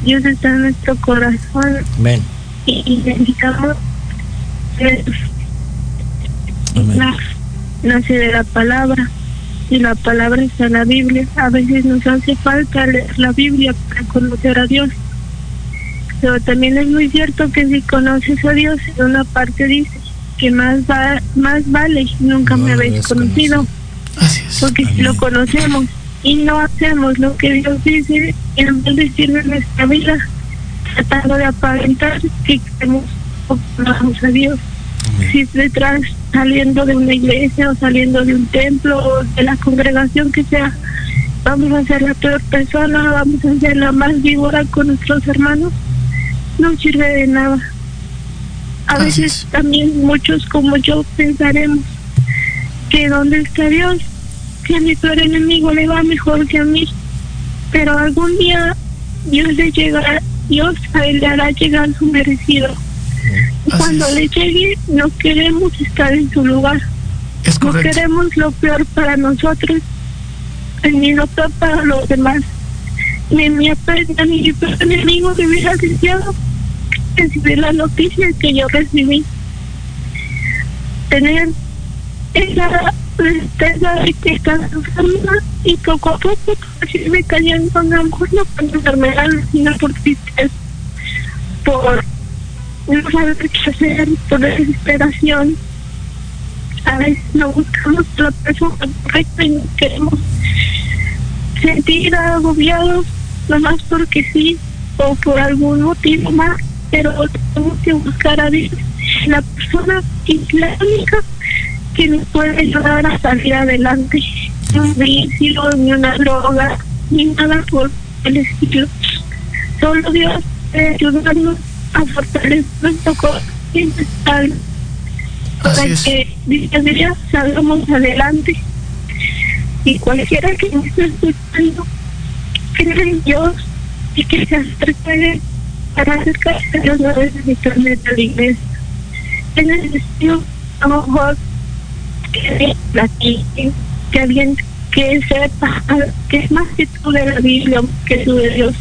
Dios está en nuestro corazón Ven. y necesitamos Amén. nace de la palabra y la palabra está en la Biblia. A veces nos hace falta leer la Biblia para conocer a Dios. Pero también es muy cierto que si conoces a Dios, en una parte dice que más va, más vale nunca No me habéis conocido. Así es. Porque si lo conocemos y no hacemos lo que Dios dice, en vez de sirve nuestra vida, tratando de aparentar que queremos o amamos a Dios. Amén. Si detrás, saliendo de una iglesia o saliendo de un templo o de la congregación que sea, vamos a ser la peor persona, vamos a ser la más víbora con nuestros hermanos, no sirve de nada. A veces es. también muchos como yo pensaremos que dónde está Dios, que a mi peor enemigo le va mejor que a mí, pero algún día Dios le llegará, Dios a él le hará llegar su merecido. Así cuando es. le llegue, no queremos estar en su lugar, Es no queremos lo peor para nosotros, ni lo peor para los demás. Ni mi, ni mi peor enemigo me hubiera deseado recibir la noticia que yo recibí. Tener esa de que estás enferma y poco a poco irme cayendo en amor, no por enfermedad, sino por tristeza, por no saber qué hacer, por desesperación. A veces no buscamos la persona correcta y nos queremos sentir agobiados, nomás porque sí, o por algún motivo más, pero tenemos que buscar a Dios, la persona que la que nos puede ayudar a salir adelante. No un vicio, ni una droga, ni nada por el estilo. Solo Dios puede ayudarnos a fortalecer nuestro corazón alma para es. que día a día salgamos adelante. Y cualquiera que nos esté escuchando, cree en Dios y que se acerque para acercarse a Dios no necesariamente a la iglesia. Es necesario, a lo mejor, que alguien que sepa, que es más que tú de la Biblia, que tú de Dios,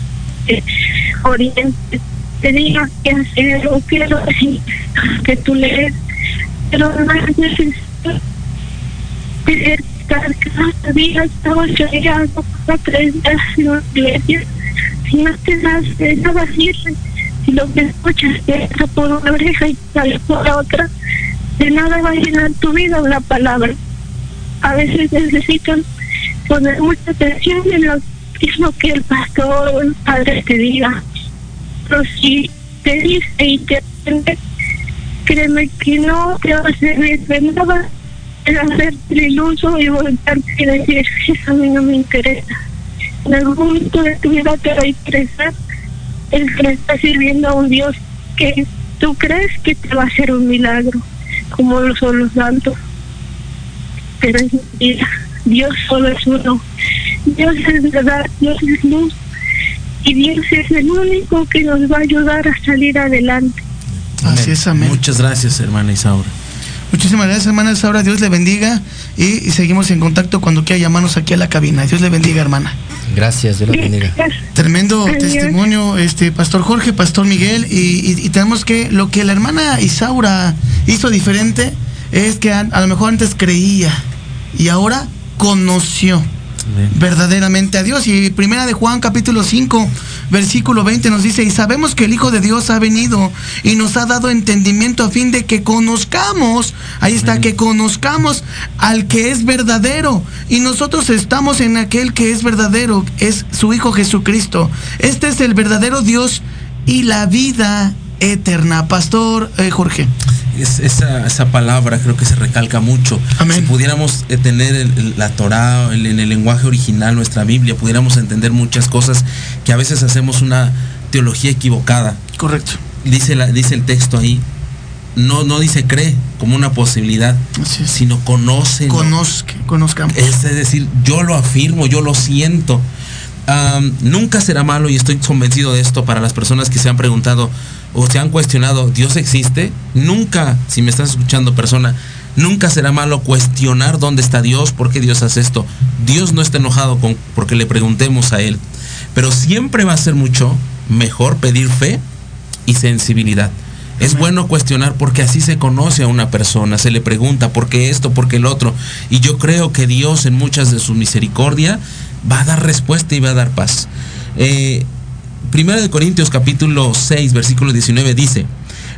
oriente, te diga qué hacer o qué decir, que tú lees, pero no es necesario cada día estaba llegando para aprender la iglesia. Si no te das nada sirve, si lo que escuchas entra por una oreja y sale por la otra, de nada va a llenar tu vida una palabra. A veces necesitan poner mucha atención en lo mismo que el pastor o el padre te diga. Pero si te dice y te entiende, créeme que no te va a servir de nada el hacerte iluso y volverte y decir, eso a mí no me interesa. En algún momento de tu vida te va a interesar el que le está sirviendo a un Dios que tú crees que te va a hacer un milagro, como lo son los santos. Pero es mentira. Dios solo es uno. Dios es verdad, Dios es luz. Y Dios es el único que nos va a ayudar a salir adelante. Así es, amén. Muchas gracias, hermana Isaura. Muchísimas gracias, hermana Isaura. Dios le bendiga. Y, seguimos en contacto cuando quiera llamarnos aquí a la cabina. Dios le bendiga, hermana. Gracias, Dios la bendiga. Tremendo Adiós. testimonio, este Pastor Jorge, Pastor Miguel, y, y- y tenemos que lo que la hermana Isaura hizo diferente es que a, a lo mejor antes creía y ahora conoció Amén. verdaderamente a Dios. Y primera de Juan capítulo 5, versículo 20 nos dice, y sabemos que el Hijo de Dios ha venido y nos ha dado entendimiento a fin de que conozcamos, ahí está, que conozcamos al que es verdadero. Y nosotros estamos en aquel que es verdadero, es su Hijo Jesucristo. Este es el verdadero Dios y la vida eterna. Pastor eh, Jorge. Es- esa, esa palabra creo que se recalca mucho. Amén. Si pudiéramos eh, tener el- la Torah en el lenguaje original, nuestra Biblia, pudiéramos entender muchas cosas que a veces hacemos una teología equivocada. Correcto. Dice, la, dice el texto ahí, no, no dice cree como una posibilidad, sino conoce. Conozca, conozcamos. Es decir, yo lo afirmo, yo lo siento. Nunca será malo, y estoy convencido de esto para las personas que se han preguntado o se han cuestionado, ¿Dios existe? Nunca, si me estás escuchando persona, nunca será malo cuestionar dónde está Dios, por qué Dios hace esto. Dios no está enojado con porque le preguntemos a Él. Pero siempre va a ser mucho mejor pedir fe y sensibilidad. Es bueno cuestionar porque así se conoce a una persona, se le pregunta por qué esto, por qué el otro. Y yo creo que Dios en muchas de su misericordia va a dar respuesta y va a dar paz. Eh, Primera de Corintios capítulo 6 versículo 19 dice,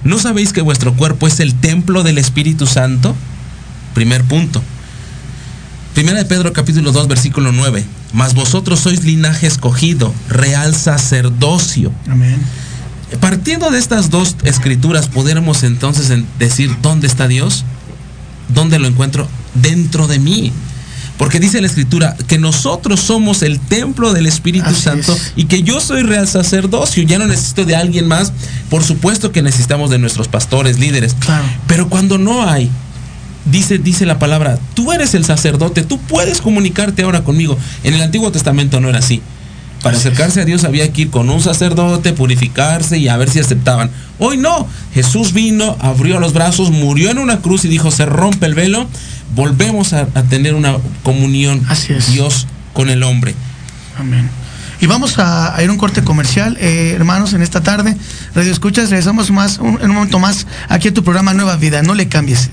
¿no sabéis que vuestro cuerpo es el templo del Espíritu Santo? Primer punto. Primera de Pedro capítulo 2 versículo 9, mas vosotros sois linaje escogido, real sacerdocio. Amén. Partiendo de estas dos escrituras, pudiéramos entonces en- decir, ¿dónde está Dios? ¿Dónde lo encuentro? Dentro de mí. Porque dice la escritura que nosotros somos el templo del Espíritu Así Santo es. y que yo soy real sacerdocio. Ya no necesito de alguien más. Por supuesto que necesitamos de nuestros pastores, líderes. Claro. Pero cuando no hay, dice, dice la palabra, tú eres el sacerdote, tú puedes comunicarte ahora conmigo. En el Antiguo Testamento no era así. Para acercarse a Dios había que ir con un sacerdote, purificarse y a ver si aceptaban. Hoy no. Jesús vino, abrió los brazos, murió en una cruz y dijo, se rompe el velo, volvemos a, a tener una comunión Así es. Dios con el hombre. Amén. Y vamos a, a ir a un corte comercial, eh, hermanos, en esta tarde. Radio Escuchas, regresamos más, un- en un momento más aquí a tu programa Nueva Vida. No le cambies.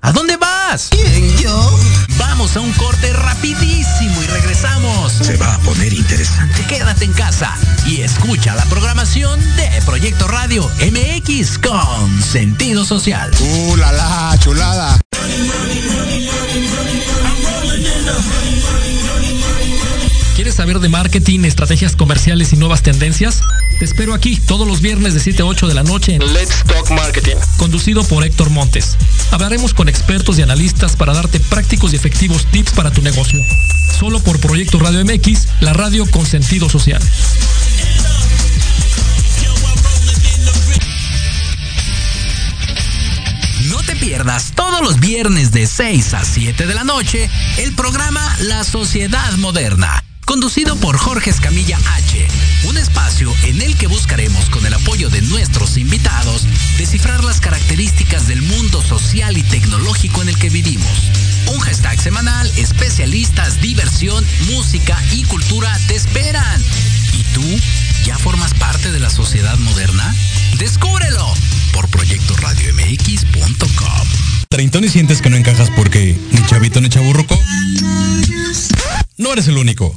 ¿A dónde vas? ¿Quién, yo? Vamos a un corte rapidísimo y regresamos. Se va a poner interesante. Quédate en casa y escucha la programación de Proyecto Radio MX con sentido social. ¡Uh, la, la, chulada! ¿Quieres saber de marketing, estrategias comerciales y nuevas tendencias? Te espero aquí todos los viernes de 7 a 8 de la noche en Let's Talk Marketing, conducido por Héctor Montes. Hablaremos con expertos y analistas para darte prácticos y efectivos tips para tu negocio. Solo por Proyecto Radio MX, la radio con sentido social. No te pierdas todos los viernes de 6 a 7 de la noche el programa La Sociedad Moderna, conducido por Jorge Escamilla H. Un espacio en el que buscaremos con el apoyo de nuestros invitados descifrar las características del mundo social y tecnológico en el que vivimos. Un hashtag semanal, especialistas, diversión, música y cultura te esperan. ¿Y tú? ¿Ya formas parte de la sociedad moderna? Descúbrelo por proyectoradiomx.com. ¿Treintón y sientes que no encajas porque ni chavito ni chaburruco? No eres el único.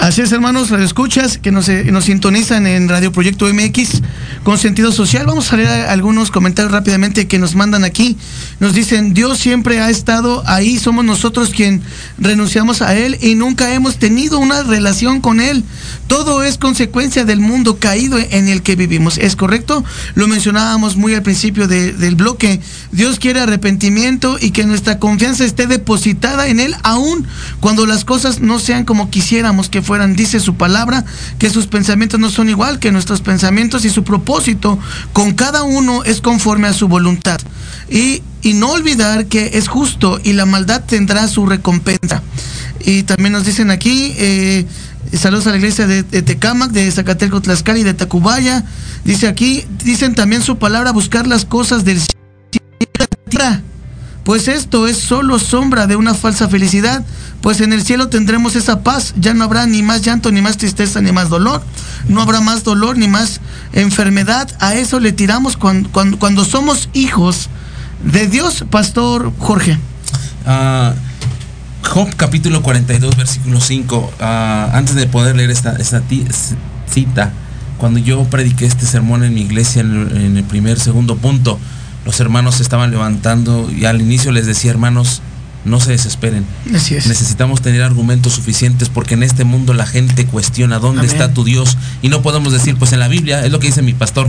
Así es, hermanos, radio escuchas que nos, eh, nos sintonizan en Radio Proyecto MX con sentido social. Vamos a leer algunos comentarios rápidamente que nos mandan aquí. Nos dicen, Dios siempre ha estado ahí, somos nosotros quien renunciamos a Él y nunca hemos tenido una relación con Él. Todo es consecuencia del mundo caído en el que vivimos. ¿Es correcto? Lo mencionábamos muy al principio de- del bloque. Dios quiere arrepentimiento y que nuestra confianza esté depositada en Él aún cuando las cosas no sean como quisiéramos que. Dice su palabra que sus pensamientos no son igual que nuestros pensamientos y su propósito con cada uno es conforme a su voluntad. Y, y no olvidar que es justo y la maldad tendrá su recompensa. Y también nos dicen aquí, eh, saludos a la iglesia de, de Tecámac, de Zacatelco, Tlaxcala y de Tacubaya. Dice aquí, dicen también su palabra, buscar las cosas del cielo. Pues esto es solo sombra de una falsa felicidad, pues en el cielo tendremos esa paz, ya no habrá ni más llanto, ni más tristeza, ni más dolor, no habrá más dolor, ni más enfermedad, a eso le tiramos cuando, somos hijos de Dios, Pastor Jorge. Ah, Job capítulo 42, versículo 5. Ah, antes de poder leer esta, cita, cuando yo prediqué este sermón en mi iglesia en en el primer, segundo punto, los hermanos se estaban levantando y al inicio les decía, hermanos, no se desesperen. Así es. Necesitamos tener argumentos suficientes porque en este mundo la gente cuestiona dónde Amén. está tu Dios y no podemos decir, pues en la Biblia, es lo que dice mi pastor.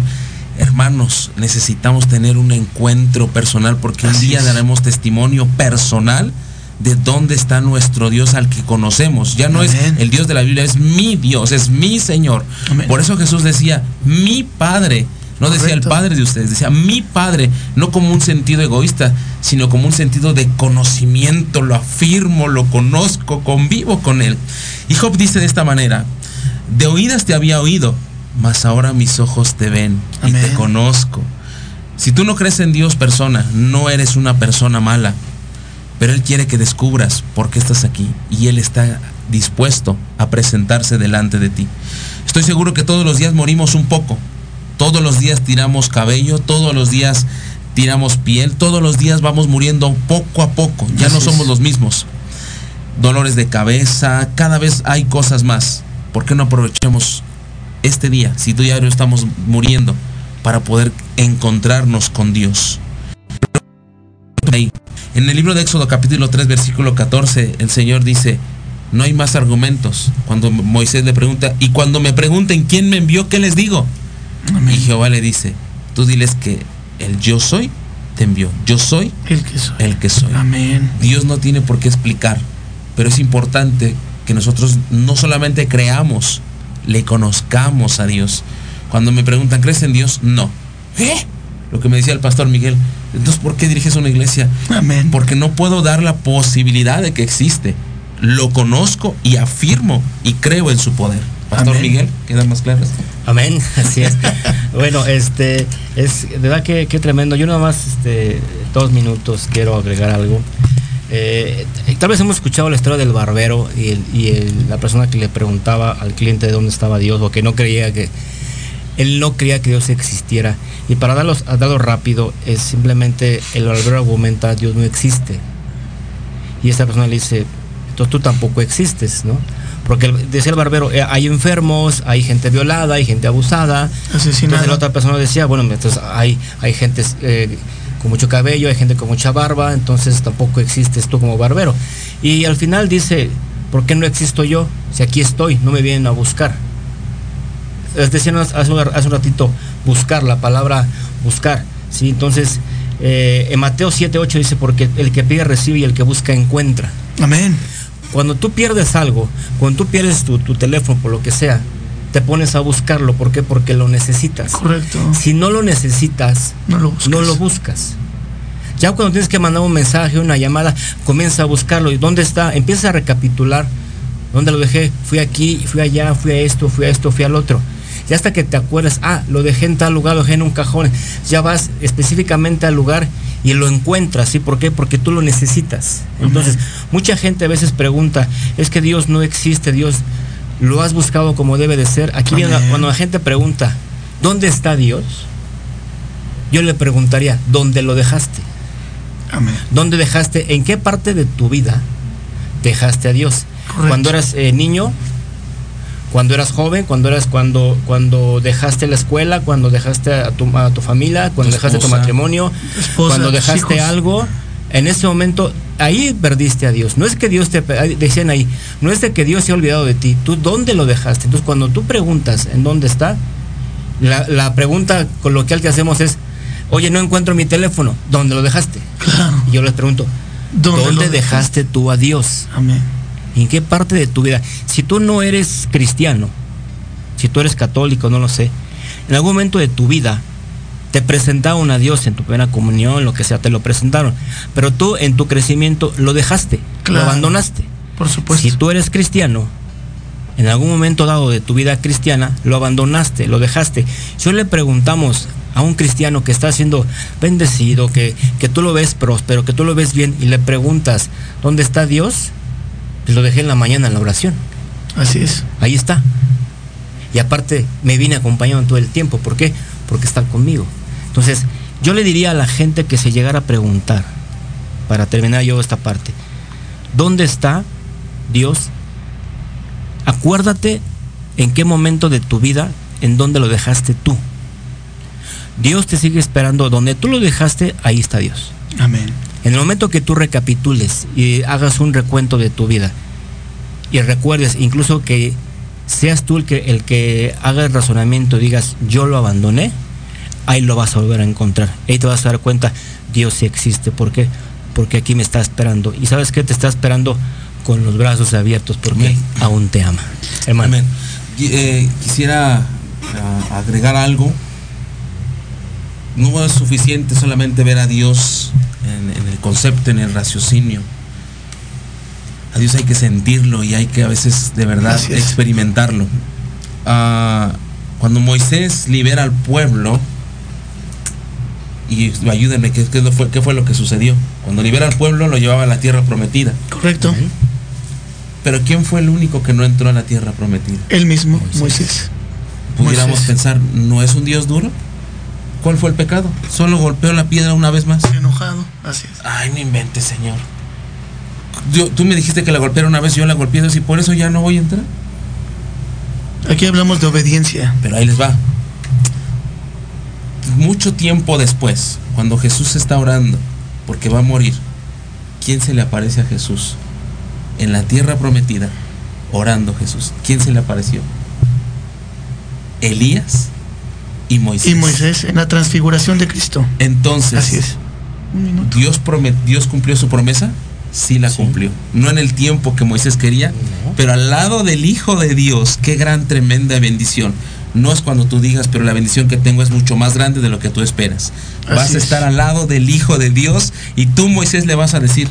Hermanos, necesitamos tener un encuentro personal porque un día es. daremos testimonio personal de dónde está nuestro Dios al que conocemos. Ya no Amén. es el Dios de la Biblia, es mi Dios, es mi Señor. Amén. Por eso Jesús decía, mi Padre. No decía el. Padre de ustedes, decía mi Padre, no como un sentido egoísta, sino como un sentido de conocimiento, lo afirmo, lo conozco, convivo con Él. Y Job dice de esta manera, de oídas te había oído, mas ahora mis ojos te ven y Amén. te conozco. Si tú no crees en Dios persona, no eres una persona mala, pero Él quiere que descubras por qué estás aquí y Él está dispuesto a presentarse delante de ti. Estoy seguro que todos los días morimos un poco, todos los días tiramos cabello, todos los días tiramos piel, todos los días vamos muriendo poco a poco, ya no somos los mismos. Dolores de cabeza, cada vez hay cosas más. ¿Por qué no aprovechemos este día, si tú y yo estamos muriendo, para poder encontrarnos con Dios? En el libro de Éxodo capítulo 3 versículo 14 el Señor dice, no hay más argumentos. Cuando Moisés le pregunta, y cuando me pregunten quién me envió, ¿qué les digo? Y Jehová le dice, tú diles que el yo soy te envió. Yo soy El que soy. el que soy. Amén. Dios no tiene por qué explicar, pero es importante que nosotros no solamente creamos, le conozcamos a Dios. Cuando me preguntan, ¿crees en Dios? No. ¿Eh? Lo que me decía el pastor Miguel, entonces ¿por qué diriges una iglesia? Amén. Porque no puedo dar la posibilidad de que existe. Lo conozco y afirmo y creo en su poder. Pastor Amén. Miguel, ¿queda más claro esto? Amén, así es. bueno, este, es de verdad que, que tremendo. Yo nada más, este, dos minutos quiero agregar algo. Eh, tal vez hemos escuchado la historia del barbero y, el- y el- la persona que le preguntaba al cliente de dónde estaba Dios o que no creía que él no creía que Dios existiera. Y para darlos, a darlo rápido, es simplemente el barbero argumenta Dios no existe. Y esta persona le dice, entonces tú tampoco existes, ¿no? Porque decía el barbero, "Eh, hay enfermos, hay gente violada, hay gente abusada. Asesinada. Entonces la otra persona decía, bueno, entonces hay, hay gente eh, con mucho cabello, hay gente con mucha barba, entonces tampoco existes tú como barbero. Y al final dice, ¿por qué no existo yo? Si aquí estoy, no me vienen a buscar. Es decir, hace un, hace un ratito, buscar, la palabra buscar. ¿sí? Entonces, eh, en Mateo 7, 8 dice, porque el que pide recibe y el que busca encuentra. Amén. Cuando tú pierdes algo, cuando tú pierdes tu, tu teléfono por lo que sea, te pones a buscarlo. ¿Por qué? Porque lo necesitas. Correcto. Si no lo necesitas, No lo buscas. no lo buscas. Ya cuando tienes que mandar un mensaje, una llamada, comienza a buscarlo. ¿Y dónde está? Empieza a recapitular. ¿Dónde lo dejé? Fui aquí, fui allá, fui a esto, fui a esto, fui al otro. Y hasta que te acuerdas, ah, lo dejé en tal lugar, lo dejé en un cajón. Ya vas específicamente al lugar y lo encuentras. ¿Sí? ¿Por qué? Porque tú lo necesitas. Entonces, mucha gente a veces pregunta, es que Dios no existe, Dios lo has buscado como debe de ser. Aquí viene la- cuando la gente pregunta, ¿dónde está Dios? Yo le preguntaría, ¿dónde lo dejaste? Amén. ¿Dónde dejaste, en qué parte de tu vida dejaste a Dios? Correcto. Cuando eras eh, niño, cuando eras joven, cuando eras cuando cuando dejaste la escuela, cuando dejaste a tu, a tu familia, cuando Tu dejaste tu matrimonio, esposa, cuando dejaste hijos. algo, en ese momento ahí perdiste a Dios. No es que Dios te decían ahí, no es de que Dios se ha olvidado de ti. Tú dónde lo dejaste. Entonces cuando tú preguntas en dónde está, la, la pregunta coloquial que hacemos es, oye, no encuentro mi teléfono. ¿Dónde lo dejaste? Claro. Y yo les pregunto, ¿Dónde ¿dónde, lo dejaste tú a Dios? Amén. ¿En qué parte de tu vida? Si tú no eres cristiano, si tú eres católico, no lo sé, en algún momento de tu vida te presentaron a Dios en tu primera comunión, lo que sea, te lo presentaron, pero tú en tu crecimiento lo dejaste, Claro. lo abandonaste. Por supuesto. Si tú eres cristiano, en algún momento dado de tu vida cristiana, lo abandonaste, lo dejaste. Si hoy le preguntamos a un cristiano que está siendo bendecido, que, que tú lo ves próspero, que tú lo ves bien, y le preguntas, ¿dónde está Dios? Lo dejé en la mañana en la oración. Así es. Ahí está. Y aparte me vine acompañando todo el tiempo. ¿Por qué? Porque está conmigo. Entonces, yo le diría a la gente que se llegara a preguntar, para terminar yo esta parte, ¿dónde está Dios? Acuérdate en qué momento de tu vida, en dónde lo dejaste tú. Dios te sigue esperando. Donde tú lo dejaste, ahí está Dios. Amén. En el momento que tú recapitules y hagas un recuento de tu vida y recuerdes incluso que seas tú el que, el que haga el razonamiento y digas yo lo abandoné, ahí lo vas a volver a encontrar. Ahí te vas a dar cuenta, Dios sí existe. ¿Por qué? Porque aquí me está esperando. Y sabes que te está esperando con los brazos abiertos porque Amén. aún te ama. Hermano. Amén. Eh, quisiera ah, agregar algo. No es suficiente solamente ver a Dios en, en el concepto, en el raciocinio. A Dios hay que sentirlo y hay que a veces de verdad experimentarlo. Ah, cuando Moisés libera al pueblo, y ayúdenme, ¿qué, qué fue, ¿qué fue lo que sucedió? Cuando libera al pueblo lo llevaba a la tierra prometida. Correcto. Pero ¿quién fue el único que no entró a la tierra prometida? Él mismo, Moisés. Pudiéramos Moisés. pensar, ¿no es un Dios duro? ¿Cuál fue el pecado? Solo golpeó la piedra una vez más. Enojado. Así es. Ay, no inventes, Señor. Yo- tú me dijiste que la golpeara una vez, yo la golpeé dos y por eso ya no voy a entrar. Aquí hablamos de obediencia. Pero ahí les va. Mucho tiempo después, cuando Jesús está orando, porque va a morir, ¿quién se le aparece a Jesús? En la tierra prometida, orando Jesús. ¿Quién se le apareció? Elías y Moisés. Y Moisés en la transfiguración de Cristo. Entonces, Así es. Dios, promet- Dios cumplió su promesa, sí la cumplió. No en el tiempo que Moisés quería, pero al lado del Hijo de Dios, qué gran, tremenda bendición. No es cuando tú digas, pero la bendición que tengo es mucho más grande de lo que tú esperas. Así vas a es. estar al lado del Hijo de Dios y tú, Moisés, le vas a decir,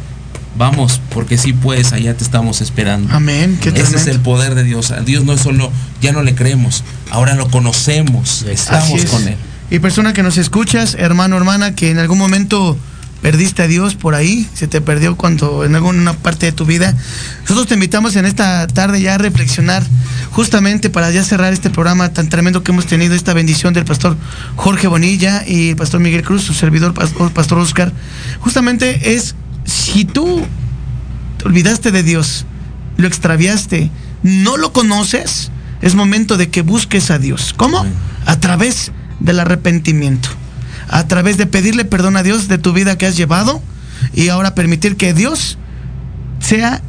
vamos, porque sí puedes, allá te estamos esperando. Amén. Qué Ese es el poder de Dios. Dios no es solo, ya no le creemos, ahora lo conocemos, estamos es. con Él. Y persona que nos escuchas, hermano, hermana, que en algún momento perdiste a Dios por ahí, se te perdió cuando en alguna parte de tu vida. Nosotros te invitamos en esta tarde ya a reflexionar, justamente para ya cerrar este programa tan tremendo que hemos tenido, esta bendición del pastor Jorge Bonilla y el pastor Miguel Cruz, su servidor, pastor, pastor Oscar. Justamente es, si tú te olvidaste de Dios, lo extraviaste, no lo conoces, es momento de que busques a Dios. ¿Cómo? A través del arrepentimiento. A través de pedirle perdón a Dios de tu vida que has llevado y ahora permitir que Dios sea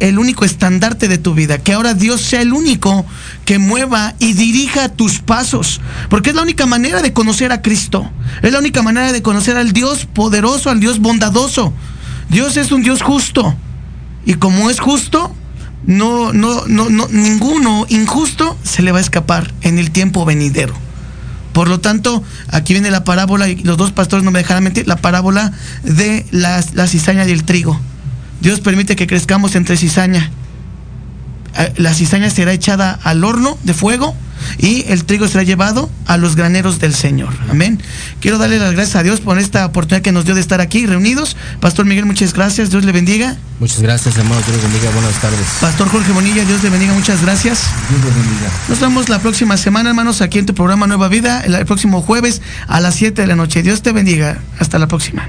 el único estandarte de tu vida, que ahora Dios sea el único que mueva y dirija tus pasos, porque es la única manera de conocer a Cristo, es la única manera de conocer al Dios poderoso, al Dios bondadoso. Dios es un Dios justo y como es justo, no, no, no, no, ninguno injusto se le va a escapar en el tiempo venidero. Por lo tanto, aquí viene la parábola, y los dos pastores no me dejarán mentir, la parábola de la, la cizaña y el trigo. Dios permite que crezcamos entre cizaña. Eh, La cizaña será echada al horno de fuego y el trigo será llevado a los graneros del Señor. Amén. Quiero darle las gracias a Dios por esta oportunidad que nos dio de estar aquí reunidos. Pastor Miguel, muchas gracias. Dios le bendiga. Muchas gracias, hermano. Dios bendiga. Buenas tardes. Pastor Jorge Bonilla, Dios le bendiga. Muchas gracias. Nos vemos la próxima semana, hermanos, aquí en tu programa Nueva Vida, el, el próximo jueves a las 7 de la noche. Dios te bendiga. Hasta la próxima.